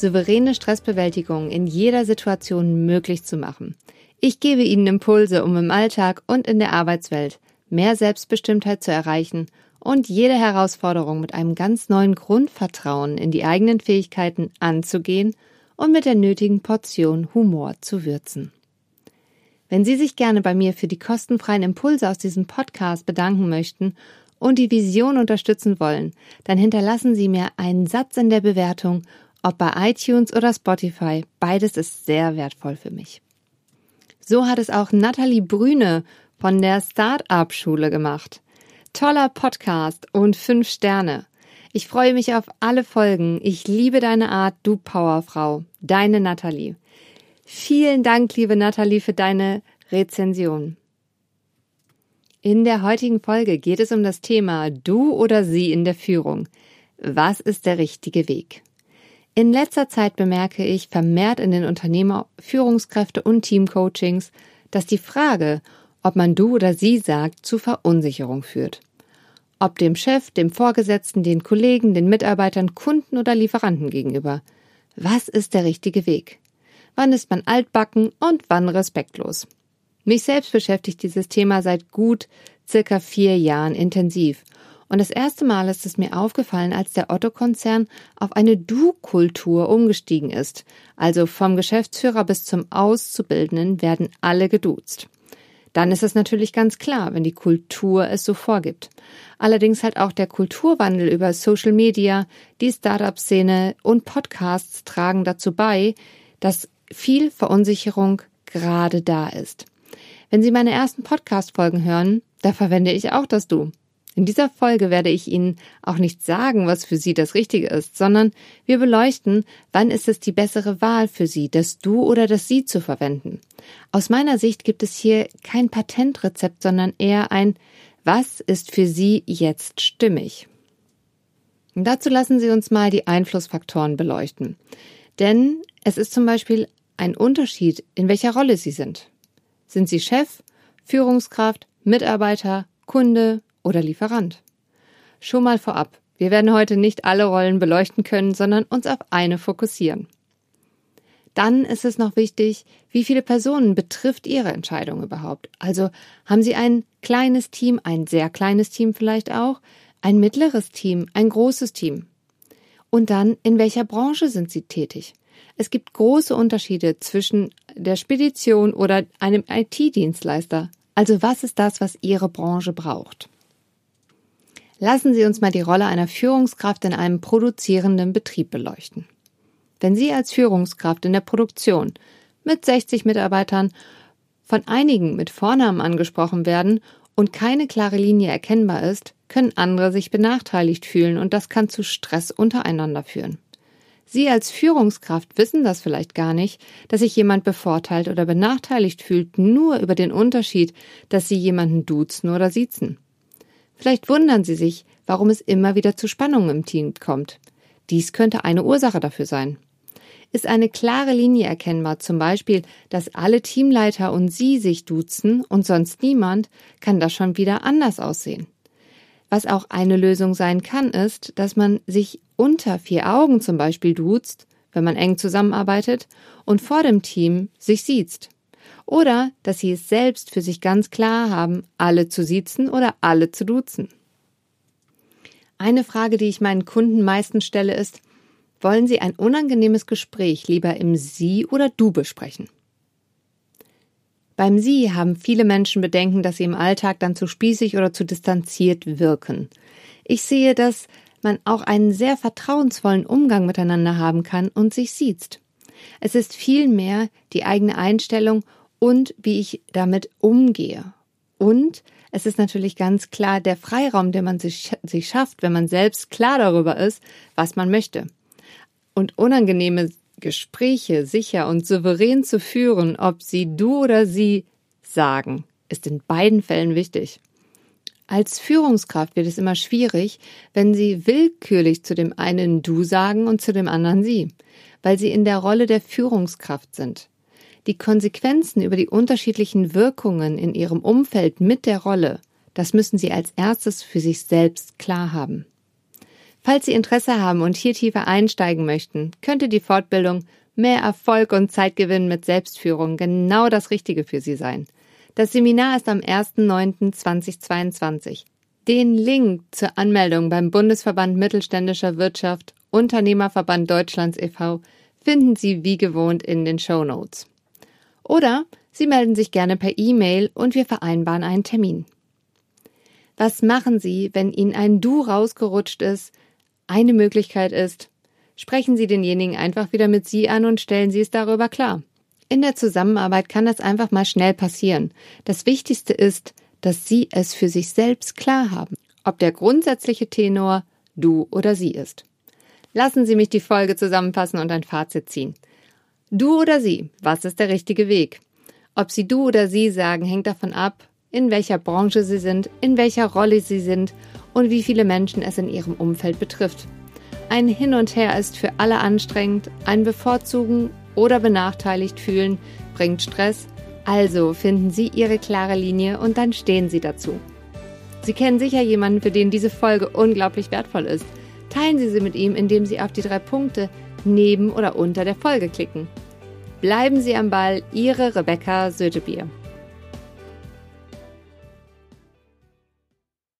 souveräne Stressbewältigung in jeder Situation möglich zu machen. Ich gebe Ihnen Impulse, um im Alltag und in der Arbeitswelt mehr Selbstbestimmtheit zu erreichen und jede Herausforderung mit einem ganz neuen Grundvertrauen in die eigenen Fähigkeiten anzugehen und mit der nötigen Portion Humor zu würzen. Wenn Sie sich gerne bei mir für die kostenfreien Impulse aus diesem Podcast bedanken möchten und die Vision unterstützen wollen, dann hinterlassen Sie mir einen Satz in der Bewertung ob bei iTunes oder Spotify, beides ist sehr wertvoll für mich. So hat es auch Nathalie Brüne von der Start-up-Schule gemacht. Toller Podcast und fünf Sterne. Ich freue mich auf alle Folgen. Ich liebe deine Art, du Powerfrau. Deine Nathalie. Vielen Dank, liebe Nathalie, für deine Rezension. In der heutigen Folge geht es um das Thema Du oder Sie in der Führung. Was ist der richtige Weg? In letzter Zeit bemerke ich vermehrt in den Unternehmer, Führungskräfte und Teamcoachings, dass die Frage, ob man du oder sie sagt, zu Verunsicherung führt. Ob dem Chef, dem Vorgesetzten, den Kollegen, den Mitarbeitern, Kunden oder Lieferanten gegenüber. Was ist der richtige Weg? Wann ist man altbacken und wann respektlos? Mich selbst beschäftigt dieses Thema seit gut circa vier Jahren intensiv und das erste Mal ist es mir aufgefallen, als der Otto-Konzern auf eine Du-Kultur umgestiegen ist. Also vom Geschäftsführer bis zum Auszubildenden werden alle geduzt. Dann ist es natürlich ganz klar, wenn die Kultur es so vorgibt. Allerdings halt auch der Kulturwandel über Social Media, die Startup-Szene und Podcasts tragen dazu bei, dass viel Verunsicherung gerade da ist. Wenn Sie meine ersten Podcast-Folgen hören, da verwende ich auch das Du. In dieser Folge werde ich Ihnen auch nicht sagen, was für Sie das Richtige ist, sondern wir beleuchten, wann ist es die bessere Wahl für Sie, das Du oder das Sie zu verwenden. Aus meiner Sicht gibt es hier kein Patentrezept, sondern eher ein Was ist für Sie jetzt stimmig? Und dazu lassen Sie uns mal die Einflussfaktoren beleuchten. Denn es ist zum Beispiel ein Unterschied, in welcher Rolle Sie sind. Sind Sie Chef, Führungskraft, Mitarbeiter, Kunde, oder Lieferant. Schon mal vorab, wir werden heute nicht alle Rollen beleuchten können, sondern uns auf eine fokussieren. Dann ist es noch wichtig, wie viele Personen betrifft Ihre Entscheidung überhaupt. Also haben Sie ein kleines Team, ein sehr kleines Team vielleicht auch, ein mittleres Team, ein großes Team. Und dann, in welcher Branche sind Sie tätig? Es gibt große Unterschiede zwischen der Spedition oder einem IT-Dienstleister. Also was ist das, was Ihre Branche braucht? Lassen Sie uns mal die Rolle einer Führungskraft in einem produzierenden Betrieb beleuchten. Wenn Sie als Führungskraft in der Produktion mit 60 Mitarbeitern von einigen mit Vornamen angesprochen werden und keine klare Linie erkennbar ist, können andere sich benachteiligt fühlen und das kann zu Stress untereinander führen. Sie als Führungskraft wissen das vielleicht gar nicht, dass sich jemand bevorteilt oder benachteiligt fühlt, nur über den Unterschied, dass Sie jemanden duzen oder siezen. Vielleicht wundern Sie sich, warum es immer wieder zu Spannungen im Team kommt. Dies könnte eine Ursache dafür sein. Ist eine klare Linie erkennbar, zum Beispiel, dass alle Teamleiter und Sie sich duzen und sonst niemand, kann das schon wieder anders aussehen. Was auch eine Lösung sein kann, ist, dass man sich unter vier Augen zum Beispiel duzt, wenn man eng zusammenarbeitet, und vor dem Team sich sieht. Oder dass sie es selbst für sich ganz klar haben, alle zu siezen oder alle zu duzen. Eine Frage, die ich meinen Kunden meistens stelle, ist, wollen Sie ein unangenehmes Gespräch lieber im Sie oder Du besprechen? Beim Sie haben viele Menschen Bedenken, dass sie im Alltag dann zu spießig oder zu distanziert wirken. Ich sehe, dass man auch einen sehr vertrauensvollen Umgang miteinander haben kann und sich sieht. Es ist vielmehr die eigene Einstellung und wie ich damit umgehe. Und es ist natürlich ganz klar der Freiraum, den man sich, sich schafft, wenn man selbst klar darüber ist, was man möchte. Und unangenehme Gespräche sicher und souverän zu führen, ob sie du oder sie sagen, ist in beiden Fällen wichtig. Als Führungskraft wird es immer schwierig, wenn Sie willkürlich zu dem einen du sagen und zu dem anderen sie, weil Sie in der Rolle der Führungskraft sind. Die Konsequenzen über die unterschiedlichen Wirkungen in Ihrem Umfeld mit der Rolle, das müssen Sie als erstes für sich selbst klar haben. Falls Sie Interesse haben und hier tiefer einsteigen möchten, könnte die Fortbildung Mehr Erfolg und Zeitgewinn mit Selbstführung genau das Richtige für Sie sein. Das Seminar ist am 1.9.2022. Den Link zur Anmeldung beim Bundesverband Mittelständischer Wirtschaft Unternehmerverband Deutschlands e.V. finden Sie wie gewohnt in den Show Notes. Oder Sie melden sich gerne per E-Mail und wir vereinbaren einen Termin. Was machen Sie, wenn Ihnen ein Du rausgerutscht ist? Eine Möglichkeit ist, sprechen Sie denjenigen einfach wieder mit Sie an und stellen Sie es darüber klar. In der Zusammenarbeit kann das einfach mal schnell passieren. Das Wichtigste ist, dass Sie es für sich selbst klar haben, ob der grundsätzliche Tenor du oder sie ist. Lassen Sie mich die Folge zusammenfassen und ein Fazit ziehen. Du oder sie, was ist der richtige Weg? Ob Sie du oder sie sagen, hängt davon ab, in welcher Branche Sie sind, in welcher Rolle Sie sind und wie viele Menschen es in Ihrem Umfeld betrifft. Ein Hin und Her ist für alle anstrengend, ein Bevorzugen oder benachteiligt fühlen bringt Stress, also finden Sie Ihre klare Linie und dann stehen Sie dazu. Sie kennen sicher jemanden, für den diese Folge unglaublich wertvoll ist. Teilen Sie sie mit ihm, indem Sie auf die drei Punkte neben oder unter der Folge klicken. Bleiben Sie am Ball, Ihre Rebecca Sötebier.